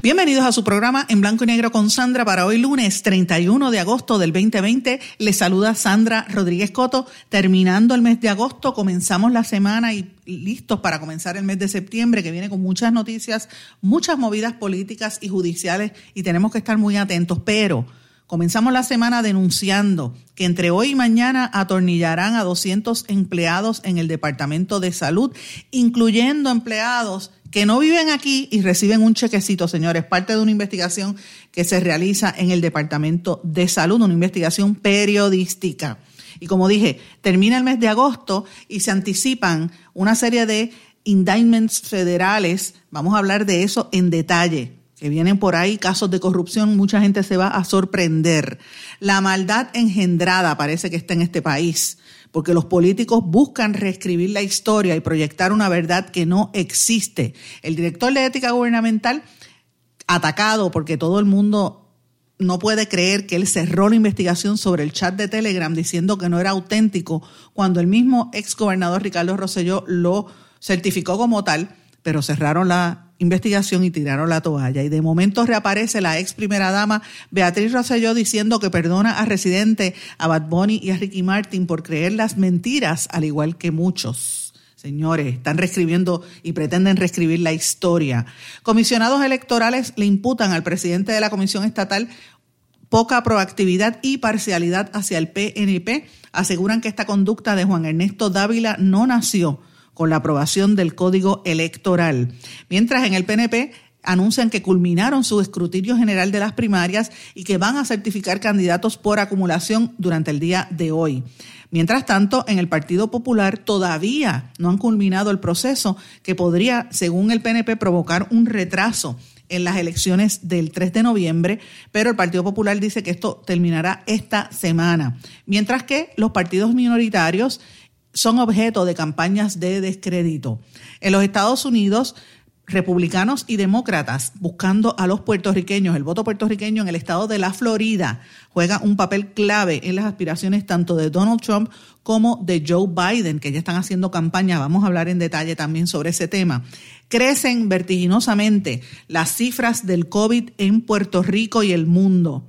Bienvenidos a su programa en blanco y negro con Sandra para hoy lunes 31 de agosto del 2020. Les saluda Sandra Rodríguez Coto. Terminando el mes de agosto, comenzamos la semana y listos para comenzar el mes de septiembre que viene con muchas noticias, muchas movidas políticas y judiciales y tenemos que estar muy atentos. Pero Comenzamos la semana denunciando que entre hoy y mañana atornillarán a 200 empleados en el Departamento de Salud, incluyendo empleados que no viven aquí y reciben un chequecito, señores, parte de una investigación que se realiza en el Departamento de Salud, una investigación periodística. Y como dije, termina el mes de agosto y se anticipan una serie de indictments federales. Vamos a hablar de eso en detalle que vienen por ahí casos de corrupción, mucha gente se va a sorprender. La maldad engendrada parece que está en este país, porque los políticos buscan reescribir la historia y proyectar una verdad que no existe. El director de ética gubernamental, atacado porque todo el mundo no puede creer que él cerró la investigación sobre el chat de Telegram diciendo que no era auténtico, cuando el mismo ex gobernador Ricardo Rosselló lo certificó como tal, pero cerraron la investigación y tiraron la toalla. Y de momento reaparece la ex primera dama Beatriz Rosselló diciendo que perdona a Residente, a Bad Bunny y a Ricky Martin por creer las mentiras, al igual que muchos. Señores, están reescribiendo y pretenden reescribir la historia. Comisionados electorales le imputan al presidente de la Comisión Estatal poca proactividad y parcialidad hacia el PNP. Aseguran que esta conducta de Juan Ernesto Dávila no nació con la aprobación del Código Electoral. Mientras en el PNP anuncian que culminaron su escrutinio general de las primarias y que van a certificar candidatos por acumulación durante el día de hoy. Mientras tanto, en el Partido Popular todavía no han culminado el proceso que podría, según el PNP, provocar un retraso en las elecciones del 3 de noviembre, pero el Partido Popular dice que esto terminará esta semana. Mientras que los partidos minoritarios son objeto de campañas de descrédito. En los Estados Unidos, republicanos y demócratas buscando a los puertorriqueños, el voto puertorriqueño en el estado de la Florida juega un papel clave en las aspiraciones tanto de Donald Trump como de Joe Biden, que ya están haciendo campaña. Vamos a hablar en detalle también sobre ese tema. Crecen vertiginosamente las cifras del COVID en Puerto Rico y el mundo.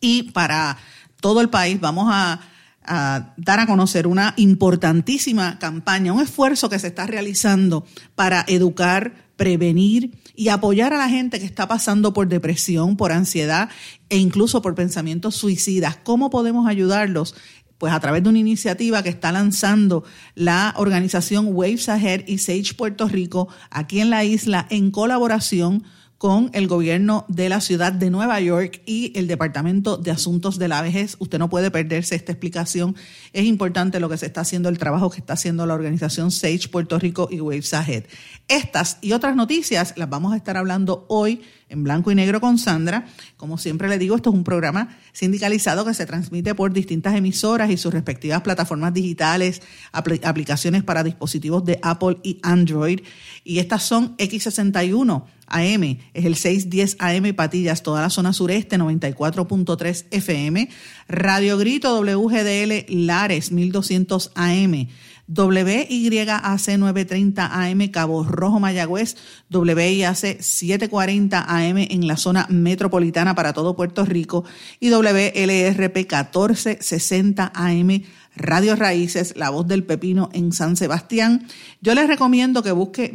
Y para todo el país vamos a dar a conocer una importantísima campaña, un esfuerzo que se está realizando para educar, prevenir y apoyar a la gente que está pasando por depresión, por ansiedad e incluso por pensamientos suicidas. ¿Cómo podemos ayudarlos? Pues a través de una iniciativa que está lanzando la organización Waves Ahead y Sage Puerto Rico aquí en la isla en colaboración con el gobierno de la ciudad de Nueva York y el Departamento de Asuntos de la Vejez. Usted no puede perderse esta explicación. Es importante lo que se está haciendo, el trabajo que está haciendo la organización Sage Puerto Rico y Waves Ahead. Estas y otras noticias las vamos a estar hablando hoy en blanco y negro con Sandra. Como siempre le digo, esto es un programa sindicalizado que se transmite por distintas emisoras y sus respectivas plataformas digitales, aplicaciones para dispositivos de Apple y Android. Y estas son X61 AM, es el 610 AM Patillas, toda la zona sureste, 94.3 FM. Radio Grito WGDL Lares, 1200 AM. WYAC 930 AM Cabo Rojo Mayagüez, WIAC 740 AM en la zona metropolitana para todo Puerto Rico y WLRP 1460 AM Radio Raíces, La Voz del Pepino en San Sebastián. Yo les recomiendo que busque,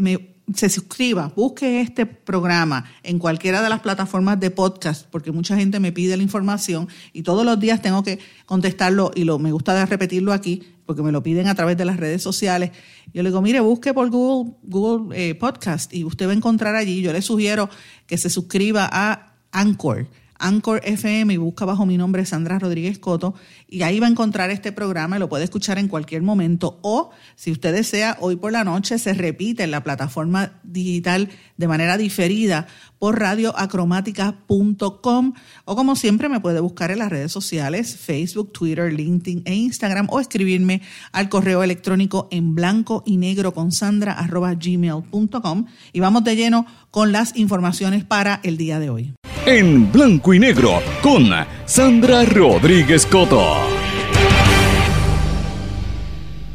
se suscriba, busque este programa en cualquiera de las plataformas de podcast, porque mucha gente me pide la información y todos los días tengo que contestarlo y lo, me gusta repetirlo aquí porque me lo piden a través de las redes sociales. Yo le digo, mire, busque por Google, Google eh, Podcast y usted va a encontrar allí. Yo le sugiero que se suscriba a Anchor. Anchor FM y busca bajo mi nombre Sandra Rodríguez Coto y ahí va a encontrar este programa y lo puede escuchar en cualquier momento. O si usted desea hoy por la noche se repite en la plataforma digital de manera diferida por radioacromática.com o como siempre me puede buscar en las redes sociales Facebook, Twitter, LinkedIn e Instagram o escribirme al correo electrónico en blanco y negro con sandra arroba gmail.com y vamos de lleno con las informaciones para el día de hoy en blanco y negro con Sandra Rodríguez Coto.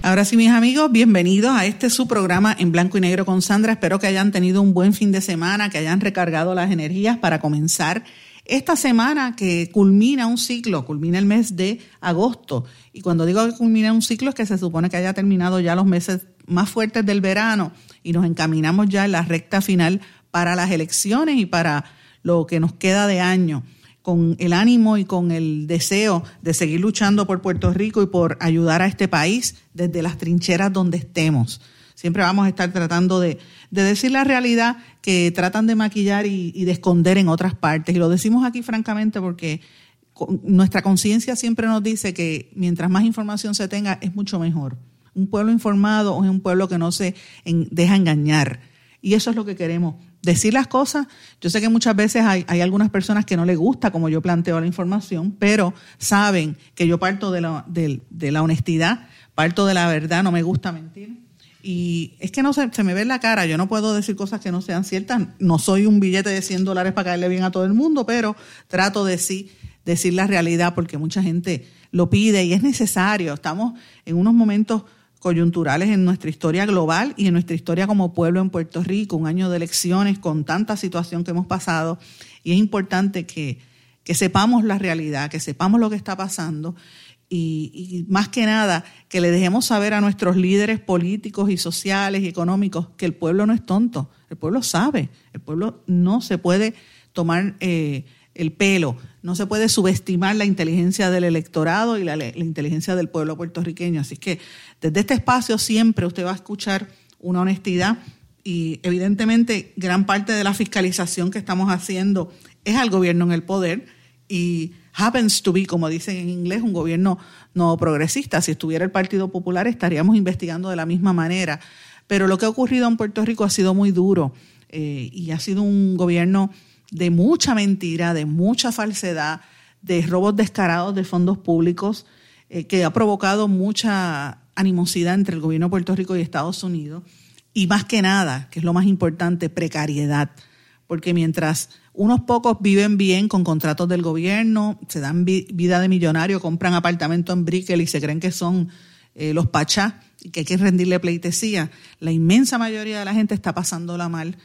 Ahora sí, mis amigos, bienvenidos a este su programa en blanco y negro con Sandra. Espero que hayan tenido un buen fin de semana, que hayan recargado las energías para comenzar esta semana que culmina un ciclo, culmina el mes de agosto. Y cuando digo que culmina un ciclo es que se supone que haya terminado ya los meses más fuertes del verano y nos encaminamos ya en la recta final para las elecciones y para lo que nos queda de año, con el ánimo y con el deseo de seguir luchando por Puerto Rico y por ayudar a este país desde las trincheras donde estemos. Siempre vamos a estar tratando de, decir la realidad que tratan de maquillar y, y de esconder en otras partes. Y lo decimos aquí francamente porque nuestra conciencia siempre nos dice que mientras más información se tenga es mucho mejor. Un pueblo informado es un pueblo que no se deja engañar. Y eso es lo que queremos decir las cosas. Yo sé que muchas veces hay, algunas personas que no les gusta como yo planteo la información, pero saben que yo parto de la, de, la honestidad, parto de la verdad, no me gusta mentir. Y es que no se, se, me ve en la cara, yo no puedo decir cosas que no sean ciertas. No soy un billete de 100 dólares para caerle bien a todo el mundo, pero trato de sí decir la realidad porque mucha gente lo pide y es necesario. Estamos en unos momentos coyunturales en nuestra historia global y en nuestra historia como pueblo en Puerto Rico, un año de elecciones con tanta situación que hemos pasado y es importante que, sepamos la realidad, que sepamos lo que está pasando y, y, más que nada que le dejemos saber a nuestros líderes políticos y sociales y económicos que el pueblo no es tonto, el pueblo sabe, el pueblo no se puede tomar eh, el pelo. No se puede subestimar la inteligencia del electorado y la, inteligencia del pueblo puertorriqueño. Así que desde este espacio siempre usted va a escuchar una honestidad y evidentemente gran parte de la fiscalización que estamos haciendo es al gobierno en el poder y happens to be, como dicen en inglés, un gobierno no progresista. Si estuviera el Partido Popular estaríamos investigando de la misma manera. Pero lo que ha ocurrido en Puerto Rico ha sido muy duro eh, y ha sido un gobierno de mucha mentira, de mucha falsedad, de robos descarados de fondos públicos, eh, que ha provocado mucha animosidad entre el gobierno de Puerto Rico y Estados Unidos. Y más que nada, que es lo más importante, precariedad. Porque mientras unos pocos viven bien con contratos del gobierno, se dan vida de millonario, compran apartamento en Brickell y se creen que son eh, los pachá y que hay que rendirle pleitesía, la inmensa mayoría de la gente está pasándola mal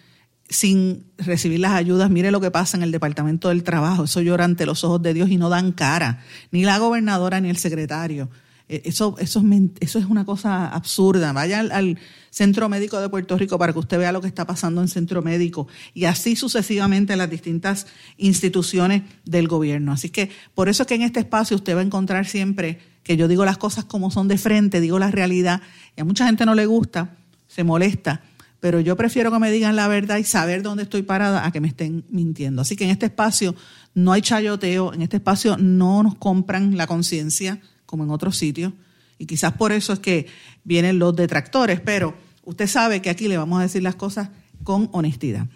sin recibir las ayudas. Mire lo que pasa en el Departamento del Trabajo. Eso llora ante los ojos de Dios y no dan cara. Ni la gobernadora ni el secretario. E, eso, eso, es, eso es una cosa absurda. Vaya al, Centro Médico de Puerto Rico para que usted vea lo que está pasando en Centro Médico y así sucesivamente en las distintas instituciones del gobierno. Así que por eso es que en este espacio usted va a encontrar siempre que yo digo las cosas como son de frente, digo la realidad y a mucha gente no le gusta, se molesta, pero yo prefiero que me digan la verdad y saber dónde estoy parada a que me estén mintiendo. Así que en este espacio no hay chayoteo, en este espacio no nos compran la conciencia como en otros sitios y quizás por eso es que vienen los detractores, pero usted sabe que aquí le vamos a decir las cosas con honestidad.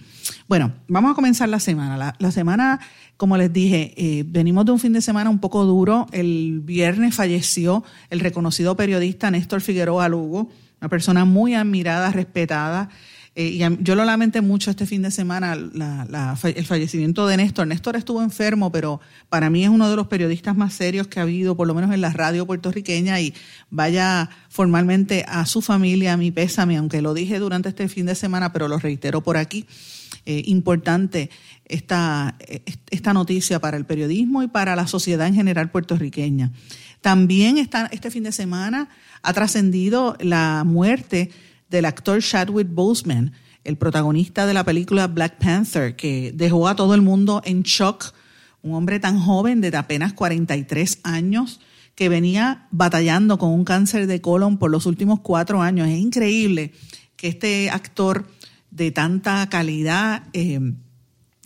Bueno, vamos a comenzar la semana. La, semana, como les dije, eh, venimos de un fin de semana un poco duro. El viernes falleció el reconocido periodista Néstor Figueroa Lugo una persona muy admirada, respetada. Eh, y yo lo lamenté mucho este fin de semana, el fallecimiento de Néstor. Néstor estuvo enfermo, pero para mí es uno de los periodistas más serios que ha habido, por lo menos en la radio puertorriqueña, y vaya formalmente a su familia, a mi pésame, aunque lo dije durante este fin de semana, pero lo reitero por aquí. Eh, importante esta, esta noticia para el periodismo y para la sociedad en general puertorriqueña. También está, este fin de semana ha trascendido la muerte del actor Chadwick Boseman, el protagonista de la película Black Panther, que dejó a todo el mundo en shock. Un hombre tan joven, de apenas 43 años, que venía batallando con un cáncer de colon por los últimos cuatro años. Es increíble que este actor de tanta calidad eh,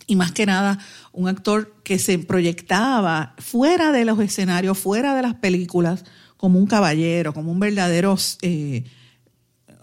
y más que nada un actor que se proyectaba fuera de los escenarios, fuera de las películas, como un caballero, como un verdadero, eh,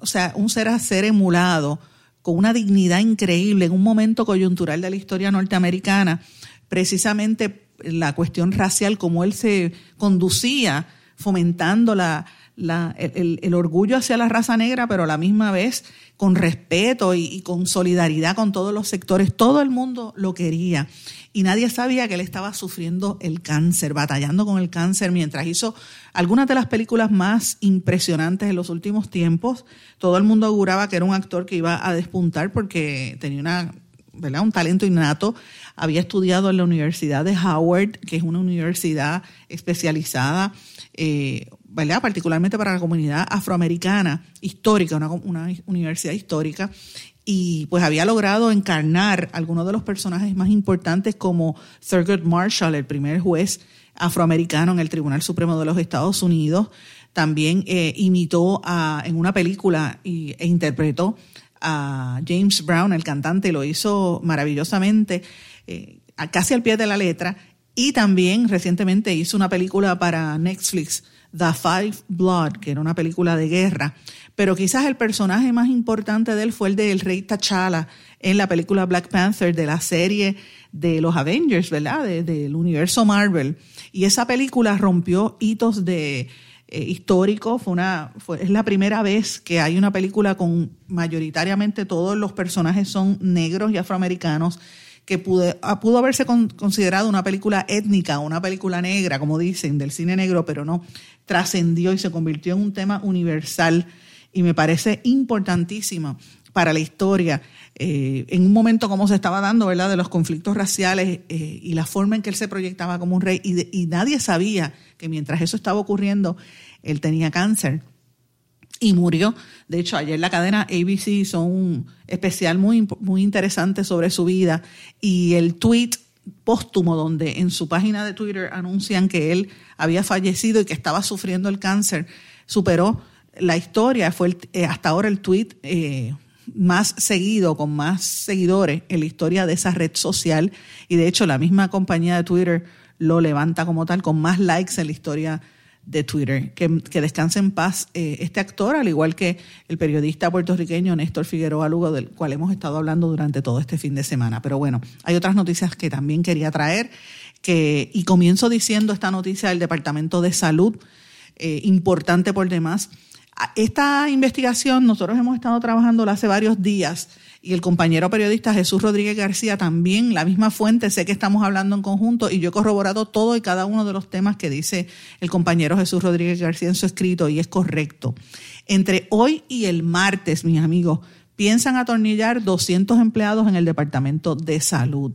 o sea, un ser a ser emulado, con una dignidad increíble en un momento coyuntural de la historia norteamericana, precisamente la cuestión racial, como él se conducía fomentando la, el, orgullo hacia la raza negra, pero a la misma vez con respeto y, con solidaridad con todos los sectores. Todo el mundo lo quería y nadie sabía que él estaba sufriendo el cáncer, batallando con el cáncer mientras hizo algunas de las películas más impresionantes en los últimos tiempos. Todo el mundo auguraba que era un actor que iba a despuntar porque tenía una, ¿verdad? un talento innato. Había estudiado en la Universidad de Howard, que es una universidad especializada eh, ¿verdad? particularmente para la comunidad afroamericana histórica, una, universidad histórica, y pues había logrado encarnar algunos de los personajes más importantes como Thurgood Marshall, el primer juez afroamericano en el Tribunal Supremo de los Estados Unidos. También eh, imitó a, en una película y, e interpretó a James Brown, el cantante, lo hizo maravillosamente, eh, casi al pie de la letra. Y también recientemente hizo una película para Netflix The Five Blood, que era una película de guerra, pero quizás el personaje más importante de él fue el del rey T'Challa en la película Black Panther de la serie de los Avengers, ¿verdad? del universo Marvel. Y esa película rompió hitos de eh, fue una, fue, es la primera vez que hay una película con mayoritariamente todos los personajes son negros y afroamericanos que ah, pudo haberse considerado una película étnica, una película negra, como dicen, del cine negro, pero no, trascendió y se convirtió en un tema universal y me parece importantísimo para la historia, eh, en un momento como se estaba dando, ¿verdad?, de los conflictos raciales eh, y la forma en que él se proyectaba como un rey, y, y nadie sabía que mientras eso estaba ocurriendo, él tenía cáncer y murió. De hecho, ayer la cadena ABC hizo un especial muy, muy interesante sobre su vida y el tweet póstumo donde en su página de Twitter anuncian que él había fallecido y que estaba sufriendo el cáncer, superó la historia, fue eh, hasta ahora el tweet eh, más seguido, con más seguidores en la historia de esa red social. Y de hecho la misma compañía de Twitter lo levanta como tal, con más likes en la historia de Twitter. Que, que descanse en paz eh, este actor, al igual que el periodista puertorriqueño Néstor Figueroa Lugo, del cual hemos estado hablando durante todo este fin de semana. Pero bueno, hay otras noticias que también quería traer, que, y comienzo diciendo esta noticia del Departamento de Salud, eh, importante por demás. Esta investigación nosotros hemos estado trabajando hace varios días y el compañero periodista Jesús Rodríguez García también, la misma fuente, sé que estamos hablando en conjunto y yo he corroborado todo y cada uno de los temas que dice el compañero Jesús Rodríguez García en su escrito y es correcto. Entre hoy y el martes, mis amigos, piensan atornillar 200 empleados en el Departamento de Salud.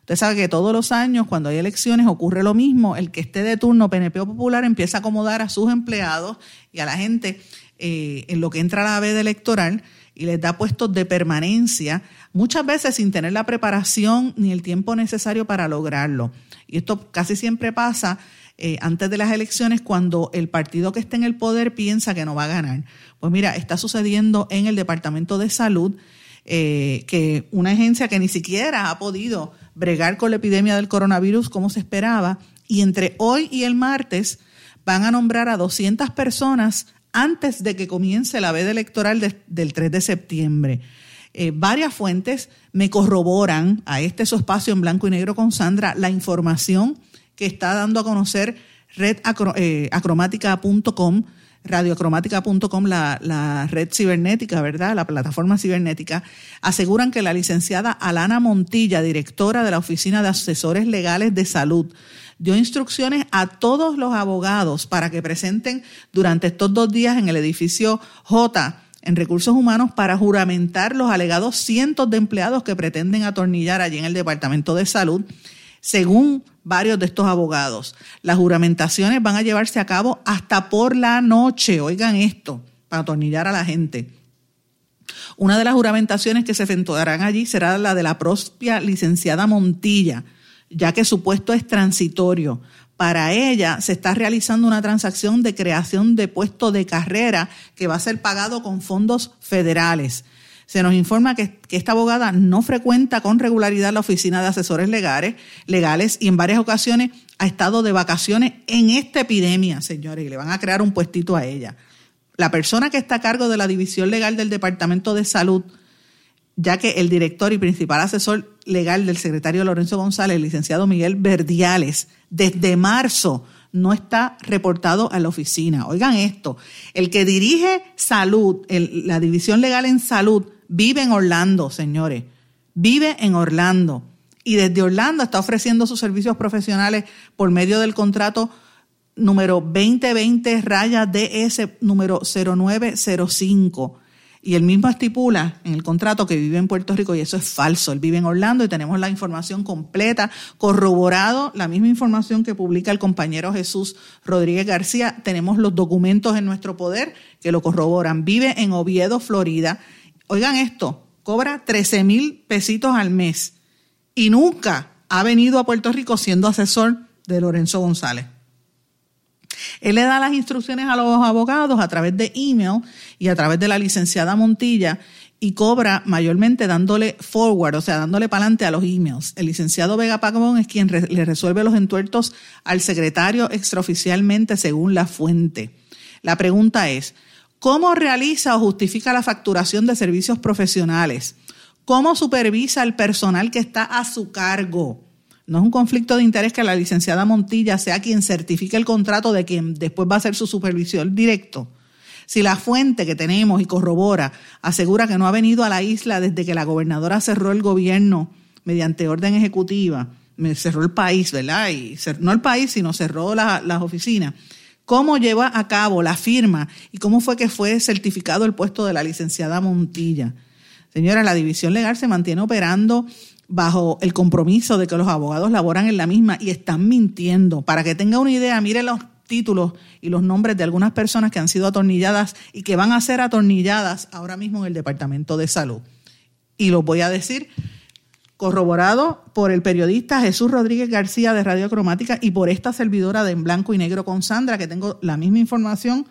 Usted sabe que todos los años, cuando hay elecciones, ocurre lo mismo. El que esté de turno PNP o Popular empieza a acomodar a sus empleados y a la gente eh, en lo que entra la veda electoral y les da puestos de permanencia, muchas veces sin tener la preparación ni el tiempo necesario para lograrlo. Y esto casi siempre pasa eh, antes de las elecciones cuando el partido que está en el poder piensa que no va a ganar. Pues mira, está sucediendo en el Departamento de Salud eh, que una agencia que ni siquiera ha podido bregar con la epidemia del coronavirus como se esperaba, y entre hoy y el martes van a nombrar a 200 personas antes de que comience la veda electoral del 3 de septiembre. Eh, varias fuentes me corroboran a este su espacio en blanco y negro con Sandra la información que está dando a conocer eh, radioacromática.com, la, la red cibernética, ¿verdad? La plataforma cibernética, aseguran que la licenciada Alana Montilla, directora de la Oficina de Asesores Legales de Salud, dio instrucciones a todos los abogados para que presenten durante estos dos días en el edificio J en recursos humanos para juramentar los alegados cientos de empleados que pretenden atornillar allí en el Departamento de Salud, según varios de estos abogados. Las juramentaciones van a llevarse a cabo hasta por la noche, oigan esto, para atornillar a la gente. Una de las juramentaciones que se efectuarán allí será la de la propia licenciada Montilla, ya que su puesto es transitorio. Para ella se está realizando una transacción de creación de puesto de carrera que va a ser pagado con fondos federales. Se nos informa que, esta abogada no frecuenta con regularidad la oficina de asesores legales, legales y en varias ocasiones ha estado de vacaciones en esta epidemia, señores, y le van a crear un puestito a ella. La persona que está a cargo de la división legal del Departamento de Salud, ya que el director y principal asesor legal del secretario Lorenzo González, el licenciado Miguel Verdiales, desde marzo no está reportado a la oficina. Oigan esto, el que dirige salud, la división legal en salud, vive en Orlando, señores. Vive en Orlando. Y desde Orlando está ofreciendo sus servicios profesionales por medio del contrato número 2020 raya DS número 0905. Y él mismo estipula en el contrato que vive en Puerto Rico y eso es falso. Él vive en Orlando y tenemos la información completa, corroborado, la misma información que publica el compañero Jesús Rodríguez García. Tenemos los documentos en nuestro poder que lo corroboran. Vive en Oviedo, Florida Oigan esto, cobra 13 mil pesitos al mes y nunca ha venido a Puerto Rico siendo asesor de Lorenzo González. Él le da las instrucciones a los abogados a través de email y a través de la licenciada Montilla y cobra mayormente dándole forward, o sea, dándole para adelante a los emails. El licenciado Vega Pagón es quien le resuelve los entuertos al secretario extraoficialmente según la fuente. La pregunta es, ¿Cómo realiza o justifica la facturación de servicios profesionales? ¿Cómo supervisa el personal que está a su cargo? No es un conflicto de interés que la licenciada Montilla sea quien certifique el contrato de quien después va a ser su supervisor directo. Si la fuente que tenemos y corrobora asegura que no ha venido a la isla desde que la gobernadora cerró el gobierno mediante orden ejecutiva, cerró el país, ¿verdad? Y no el país, sino cerró las oficinas cómo lleva a cabo la firma y cómo fue que fue certificado el puesto de la licenciada Montilla. Señora, la división legal se mantiene operando bajo el compromiso de que los abogados laboran en la misma y están mintiendo. Para que tenga una idea, mire los títulos y los nombres de algunas personas que han sido atornilladas y que van a ser atornilladas ahora mismo en el Departamento de Salud. Y los voy a decir corroborado por el periodista Jesús Rodríguez García de Radio Cromática y por esta servidora de En Blanco y Negro con Sandra, que tengo la misma información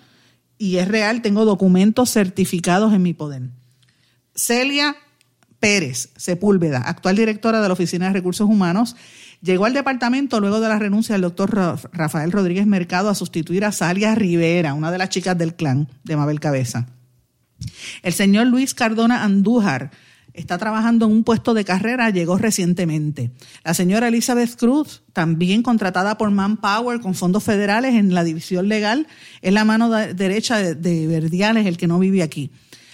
y es real, tengo documentos certificados en mi poder. Celia Pérez Sepúlveda, actual directora de la Oficina de Recursos Humanos, llegó al departamento luego de la renuncia del doctor Rafael Rodríguez Mercado a sustituir a Salia Rivera, una de las chicas del clan de Mabel Cabeza. El señor Luis Cardona Andújar, está trabajando en un puesto de carrera, llegó recientemente. La señora Elizabeth Cruz, también contratada por Manpower con fondos federales en la división legal, es la mano derecha de, Verdiales, el que no vive aquí.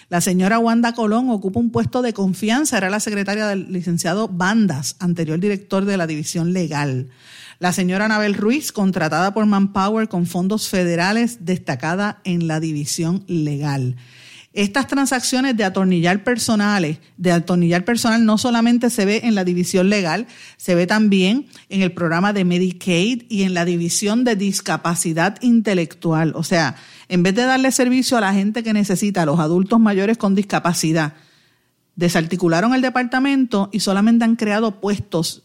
La señora Wanda Colón ocupa un puesto de confianza, era la secretaria del licenciado Bandas, anterior director de la división legal. La señora Anabel Ruiz, contratada por Manpower con fondos federales, destacada en la división legal. Estas transacciones de atornillar personales, de atornillar personal no solamente se ve en la división legal, se ve también en el programa de Medicaid y en la división de discapacidad intelectual. O sea, en vez de darle servicio a la gente que necesita, a los adultos mayores con discapacidad, desarticularon el departamento y solamente han creado puestos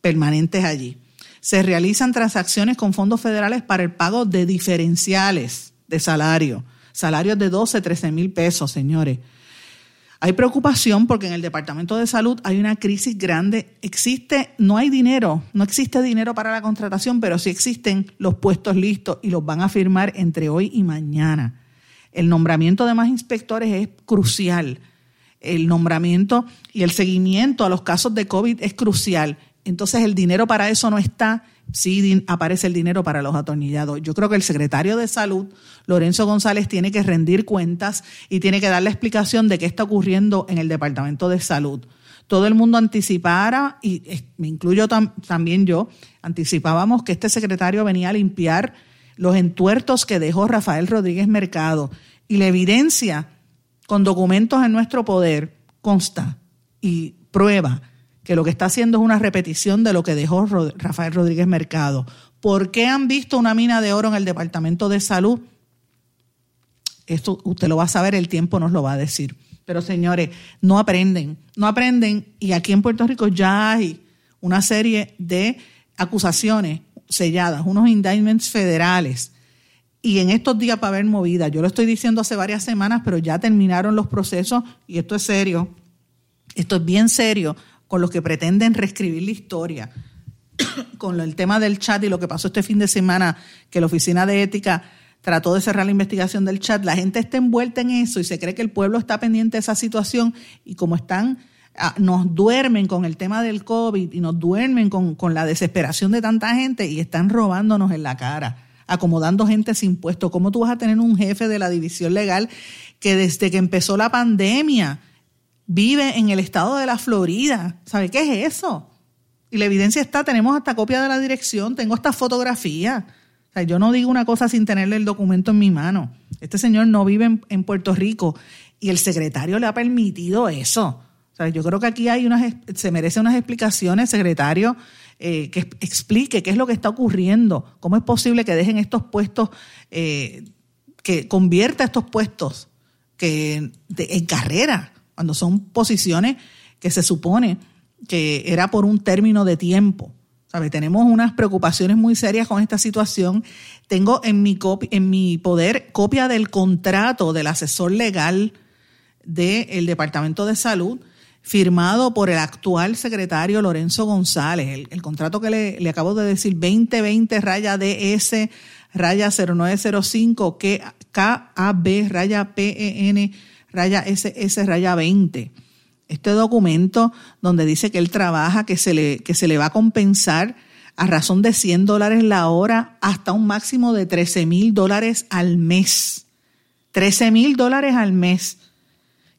permanentes allí. Se realizan transacciones con fondos federales para el pago de diferenciales de salario salarios de 12, 13 mil pesos, señores. Hay preocupación porque en el Departamento de Salud hay una crisis grande. Existe, no hay dinero, no existe dinero para la contratación, pero sí existen los puestos listos y los van a firmar entre hoy y mañana. El nombramiento de más inspectores es crucial. El nombramiento y el seguimiento a los casos de COVID es crucial. Entonces el dinero para eso no está sí aparece el dinero para los atornillados. Yo creo que el secretario de Salud, Lorenzo González, tiene que rendir cuentas y tiene que dar la explicación de qué está ocurriendo en el Departamento de Salud. Todo el mundo anticipara, y me incluyo también yo, anticipábamos que este secretario venía a limpiar los entuertos que dejó Rafael Rodríguez Mercado. Y la evidencia con documentos en nuestro poder consta y prueba que lo que está haciendo es una repetición de lo que dejó Rafael Rodríguez Mercado. ¿Por qué han visto una mina de oro en el Departamento de Salud? Esto usted lo va a saber, el tiempo nos lo va a decir. Pero señores, no aprenden, no aprenden y aquí en Puerto Rico ya hay una serie de acusaciones selladas, unos indictments federales y en estos días va a haber movida. Yo lo estoy diciendo hace varias semanas, pero ya terminaron los procesos y esto es serio. Esto es bien serio con los que pretenden reescribir la historia. con el tema del chat y lo que pasó este fin de semana, que la Oficina de Ética trató de cerrar la investigación del chat, la gente está envuelta en eso y se cree que el pueblo está pendiente de esa situación y como están, ah, nos duermen con el tema del COVID y nos duermen con, con la desesperación de tanta gente y están robándonos en la cara acomodando gente sin puesto. ¿Cómo tú vas a tener un jefe de la división legal que desde que empezó la pandemia vive en el estado de la Florida? ¿Sabe qué es eso? Y la evidencia está, tenemos hasta copia de la dirección, tengo esta fotografía. O sea, yo no digo una cosa sin tenerle el documento en mi mano. Este señor no vive en, Puerto Rico y el secretario le ha permitido eso. O sea, yo creo que aquí hay unas, se merece unas explicaciones, secretario, eh, que explique qué es lo que está ocurriendo, cómo es posible que dejen estos puestos, eh, que convierta estos puestos que en carrera, cuando son posiciones que se supone que era por un término de tiempo. ¿Sabe? Tenemos unas preocupaciones muy serias con esta situación. Tengo en mi, en mi poder copia del contrato del asesor legal del Departamento de Salud firmado por el actual secretario Lorenzo González. El, contrato que le, acabo de decir, 2020 raya DS raya 0905 KAB raya PEN raya SS raya 20. Este documento donde dice que él trabaja, que se le, que se le va a compensar a razón de 100 dólares la hora hasta un máximo de 13 mil dólares al mes. 13 mil dólares al mes.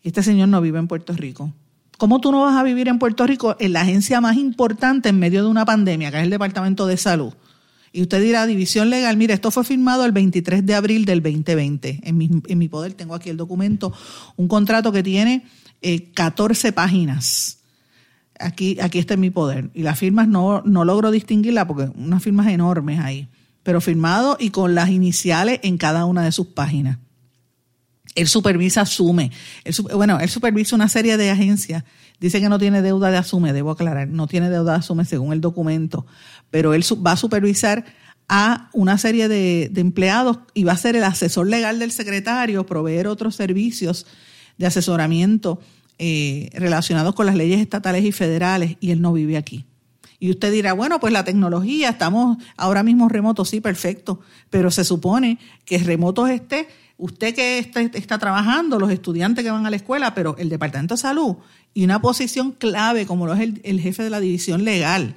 Este señor no vive en Puerto Rico. ¿Cómo tú no vas a vivir en Puerto Rico en la agencia más importante en medio de una pandemia, que es el Departamento de Salud? Y usted dirá, División Legal, mire, esto fue firmado el 23 de abril del 2020. En mi, poder tengo aquí el documento, un contrato que tiene 14 eh, páginas. Aquí, aquí está en mi poder. Y las firmas no, no logro distinguirla porque unas firmas enormes ahí. Pero firmado y con las iniciales en cada una de sus páginas. Él supervisa Asume. bueno, él supervisa una serie de agencias. Dice que no tiene deuda de Asume, debo aclarar, no tiene deuda de Asume según el documento, pero él va a supervisar a una serie de, empleados y va a ser el asesor legal del secretario, proveer otros servicios de asesoramiento eh, relacionados con las leyes estatales y federales, y él no vive aquí. Y usted dirá, bueno, pues la tecnología, estamos ahora mismo remotos, sí, perfecto, pero se supone que remoto esté usted que está, está, trabajando, los estudiantes que van a la escuela, pero el Departamento de Salud y una posición clave como lo es el jefe de la división legal,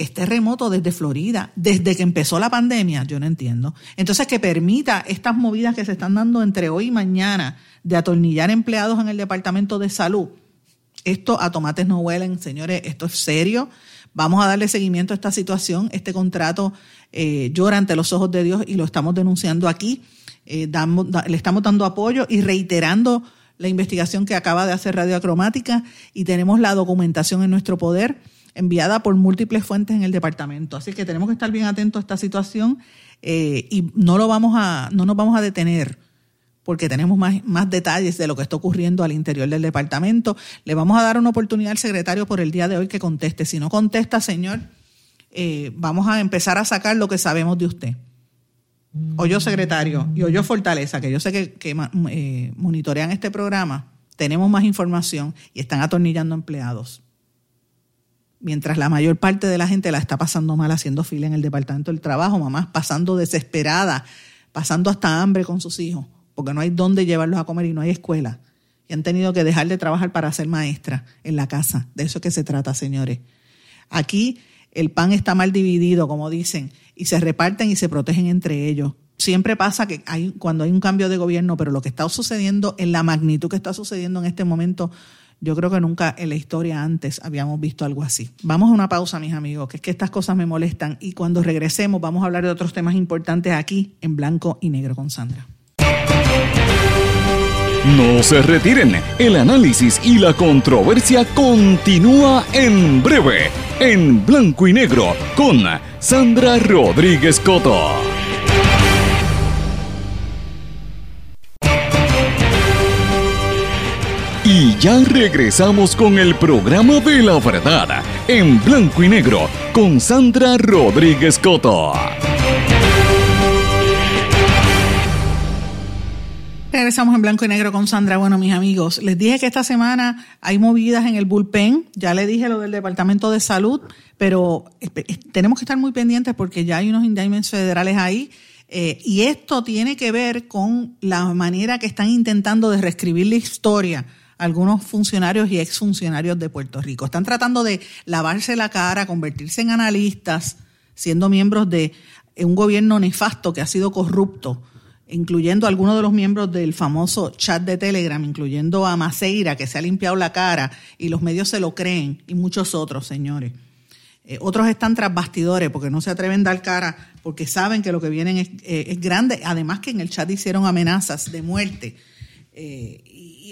que esté remoto desde Florida, desde que empezó la pandemia, yo no entiendo. Entonces, que permita estas movidas que se están dando entre hoy y mañana de atornillar empleados en el Departamento de Salud. Esto a tomates no huelen, señores, esto es serio. Vamos a darle seguimiento a esta situación. Este contrato eh, llora ante los ojos de Dios y lo estamos denunciando aquí. Eh, le estamos dando apoyo y reiterando la investigación que acaba de hacer Radio Acromática y tenemos la documentación en nuestro poder enviada por múltiples fuentes en el departamento. Así que tenemos que estar bien atentos a esta situación eh, y no, lo vamos a, no nos vamos a detener porque tenemos más, más detalles de lo que está ocurriendo al interior del departamento. Le vamos a dar una oportunidad al secretario por el día de hoy que conteste. Si no contesta, señor, eh, vamos a empezar a sacar lo que sabemos de usted. O yo, secretario, y o yo, Fortaleza, que yo sé que, que eh, monitorean este programa, tenemos más información y están atornillando empleados mientras la mayor parte de la gente la está pasando mal haciendo fila en el departamento del trabajo, mamás pasando desesperada, pasando hasta hambre con sus hijos, porque no hay dónde llevarlos a comer y no hay escuela. Y han tenido que dejar de trabajar para ser maestra en la casa. De eso es que se trata, señores. Aquí el pan está mal dividido, como dicen, y se reparten y se protegen entre ellos. Siempre pasa que hay, cuando hay un cambio de gobierno, pero lo que está sucediendo en la magnitud que está sucediendo en este momento yo creo que nunca en la historia antes habíamos visto algo así. Vamos a una pausa, mis amigos, que es que estas cosas me molestan y cuando regresemos vamos a hablar de otros temas importantes aquí en blanco y negro con Sandra. No se retiren, el análisis y la controversia continúa en breve, en blanco y negro, con Sandra Rodríguez Coto. Y ya regresamos con el programa de la verdad en blanco y negro con Sandra Rodríguez Coto. Regresamos en blanco y negro con Sandra. Bueno, mis amigos, les dije que esta semana hay movidas en el bullpen. Ya le dije lo del Departamento de Salud, pero tenemos que estar muy pendientes porque ya hay unos indictments federales ahí. Eh, y esto tiene que ver con la manera que están intentando de reescribir la historia algunos funcionarios y exfuncionarios de Puerto Rico. Están tratando de lavarse la cara, convertirse en analistas, siendo miembros de un gobierno nefasto que ha sido corrupto incluyendo algunos de los miembros del famoso chat de Telegram, incluyendo a Maceira, que se ha limpiado la cara y los medios se lo creen, y muchos otros, señores. Eh, otros están tras bastidores porque no se atreven a dar cara, porque saben que lo que vienen es, eh, grande. Además que en el chat hicieron amenazas de muerte. Eh,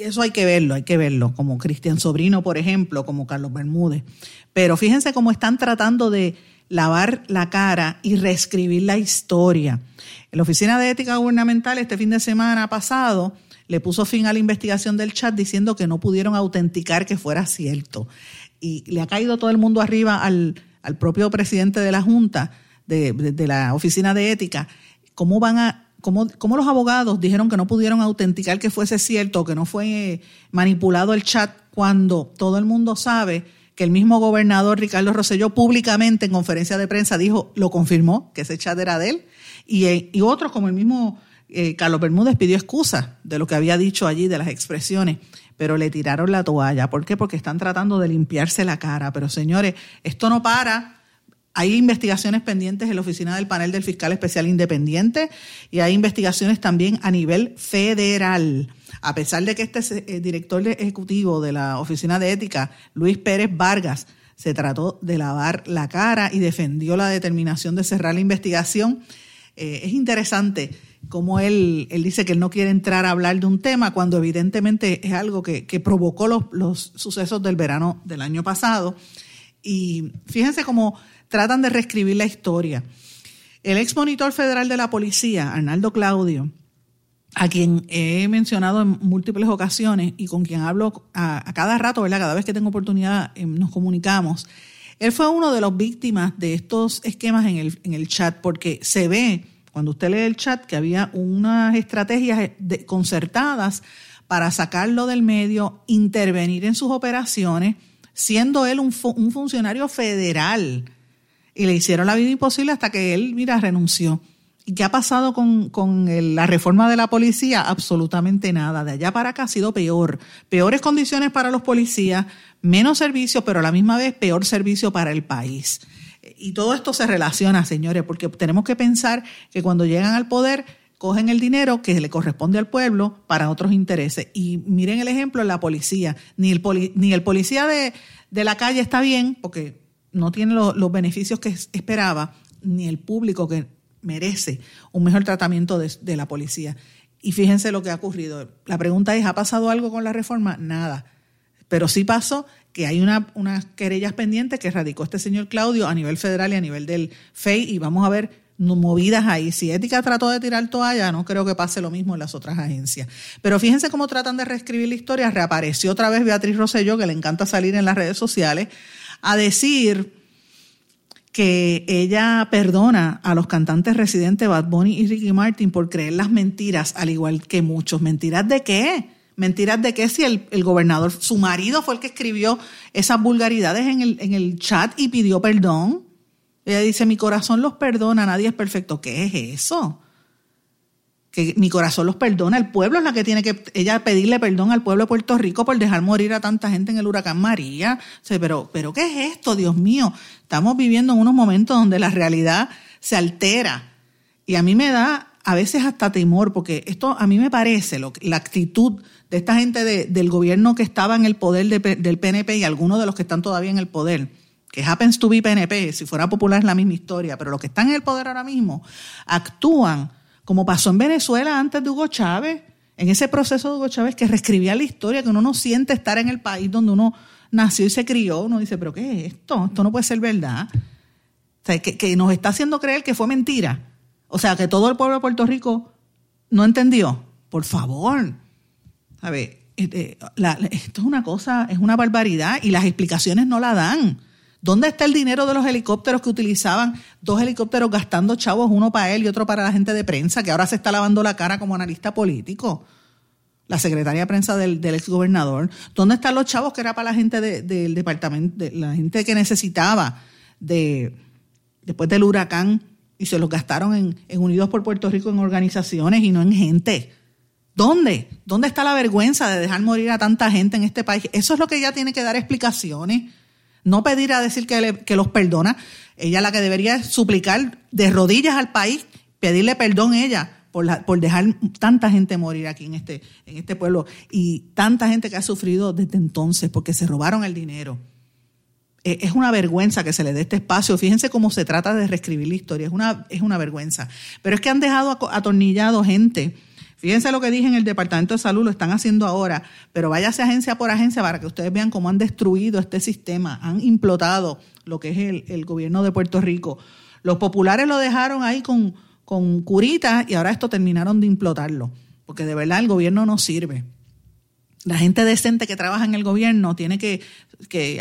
eso hay que verlo, hay que verlo, como Cristian Sobrino, por ejemplo, como Carlos Bermúdez. Pero fíjense cómo están tratando de lavar la cara y reescribir la historia. La Oficina de Ética Gubernamental este fin de semana pasado le puso fin a la investigación del chat diciendo que no pudieron autenticar que fuera cierto. Y le ha caído todo el mundo arriba al, propio presidente de la Junta, de, la Oficina de Ética. ¿Cómo van a cómo, cómo, los abogados dijeron que no pudieron autenticar que fuese cierto, que no fue manipulado el chat cuando todo el mundo sabe que el mismo gobernador Ricardo Rosselló públicamente en conferencia de prensa dijo, lo confirmó, que ese chat era de él, y, eh, y otros como el mismo eh, Carlos Bermúdez pidió excusa de lo que había dicho allí, de las expresiones, pero le tiraron la toalla. ¿Por qué? Porque están tratando de limpiarse la cara. Pero señores, esto no para. Hay investigaciones pendientes en la oficina del panel del fiscal especial independiente y hay investigaciones también a nivel federal a pesar de que este eh, director ejecutivo de la Oficina de Ética, Luis Pérez Vargas, se trató de lavar la cara y defendió la determinación de cerrar la investigación, eh, es interesante cómo él, él dice que él no quiere entrar a hablar de un tema cuando evidentemente es algo que, provocó los, los sucesos del verano del año pasado. Y fíjense cómo tratan de reescribir la historia. El ex monitor federal de la policía, Arnaldo Claudio, a quien he mencionado en múltiples ocasiones y con quien hablo a, cada rato, ¿verdad? Cada vez que tengo oportunidad eh, nos comunicamos. Él fue uno de los víctimas de estos esquemas en el, en el chat, porque se ve, cuando usted lee el chat, que había unas estrategias concertadas para sacarlo del medio, intervenir en sus operaciones, siendo él un funcionario federal. Y le hicieron la vida imposible hasta que él, mira, renunció. ¿Y qué ha pasado con, la reforma de la policía? Absolutamente nada. De allá para acá ha sido peor. Peores condiciones para los policías, menos servicio, pero a la misma vez peor servicio para el país. Y todo esto se relaciona, señores, porque tenemos que pensar que cuando llegan al poder cogen el dinero que le corresponde al pueblo para otros intereses. Y miren el ejemplo la policía. Ni el, ni el policía de, la calle está bien, porque no tiene los beneficios que esperaba, ni el público que merece un mejor tratamiento de, la policía. Y fíjense lo que ha ocurrido. La pregunta es, ¿ha pasado algo con la reforma? Nada. Pero sí pasó que hay una, unas querellas pendientes que radicó este señor Claudio a nivel federal y a nivel del FEI y vamos a ver movidas ahí. Si Ética trató de tirar toalla, no creo que pase lo mismo en las otras agencias. Pero fíjense cómo tratan de reescribir la historia. Reapareció otra vez Beatriz Rosselló, que le encanta salir en las redes sociales, a decir que ella perdona a los cantantes residentes Bad Bunny y Ricky Martin por creer las mentiras, al igual que muchos. ¿Mentiras de qué? ¿Mentiras de qué si el, gobernador, su marido fue el que escribió esas vulgaridades en el, en el chat y pidió perdón? Ella dice, mi corazón los perdona, nadie es perfecto. ¿Qué es eso? Que mi corazón los perdona, el pueblo es la que tiene que ella pedirle perdón al pueblo de Puerto Rico por dejar morir a tanta gente en el huracán María. pero, pero ¿qué es esto, Dios mío? Estamos viviendo en unos momentos donde la realidad se altera. Y a mí me da a veces hasta temor, porque esto a mí me parece, lo, la actitud de esta gente del gobierno que estaba en el poder del PNP y algunos de los que están todavía en el poder, que happens to be PNP, si fuera popular es la misma historia, pero los que están en el poder ahora mismo actúan como pasó en Venezuela antes de Hugo Chávez, en ese proceso de Hugo Chávez que reescribía la historia, que uno no siente estar en el país donde uno nació y se crió, uno dice, pero ¿qué es esto? Esto no puede ser verdad. O sea, que, nos está haciendo creer que fue mentira. O sea, que todo el pueblo de Puerto Rico no entendió. Por favor. A ver, este, esto es una cosa, es una barbaridad y las explicaciones no la dan. ¿Dónde está el dinero de los helicópteros que utilizaban? Dos helicópteros gastando chavos, uno para él y otro para la gente de prensa, que ahora se está lavando la cara como analista político. la secretaria de prensa del, exgobernador. ¿Dónde están los chavos que era para la gente del departamento, de la gente que necesitaba de después del huracán y se los gastaron en, Unidos por Puerto Rico en organizaciones y no en gente? ¿Dónde? ¿Dónde está la vergüenza de dejar morir a tanta gente en este país? Eso es lo que ella tiene que dar explicaciones. No pedir a decir que, que los perdona. Ella la que debería suplicar de rodillas al país, pedirle perdón a ella por, dejar tanta gente morir aquí en este, en este pueblo y tanta gente que ha sufrido desde entonces porque se robaron el dinero. E, es una vergüenza que se le dé este espacio. Fíjense cómo se trata de reescribir la historia. Es una, es una vergüenza. Pero es que han dejado atornillado gente. Fíjense lo que dije en el Departamento de Salud, lo están haciendo ahora, pero váyase agencia por agencia para que ustedes vean cómo han destruido este sistema, han implotado lo que es el, el gobierno de Puerto Rico. Los populares lo dejaron ahí con, con curitas y ahora esto terminaron de implotarlo, porque de verdad el gobierno no sirve. La gente decente que trabaja en el gobierno tiene que,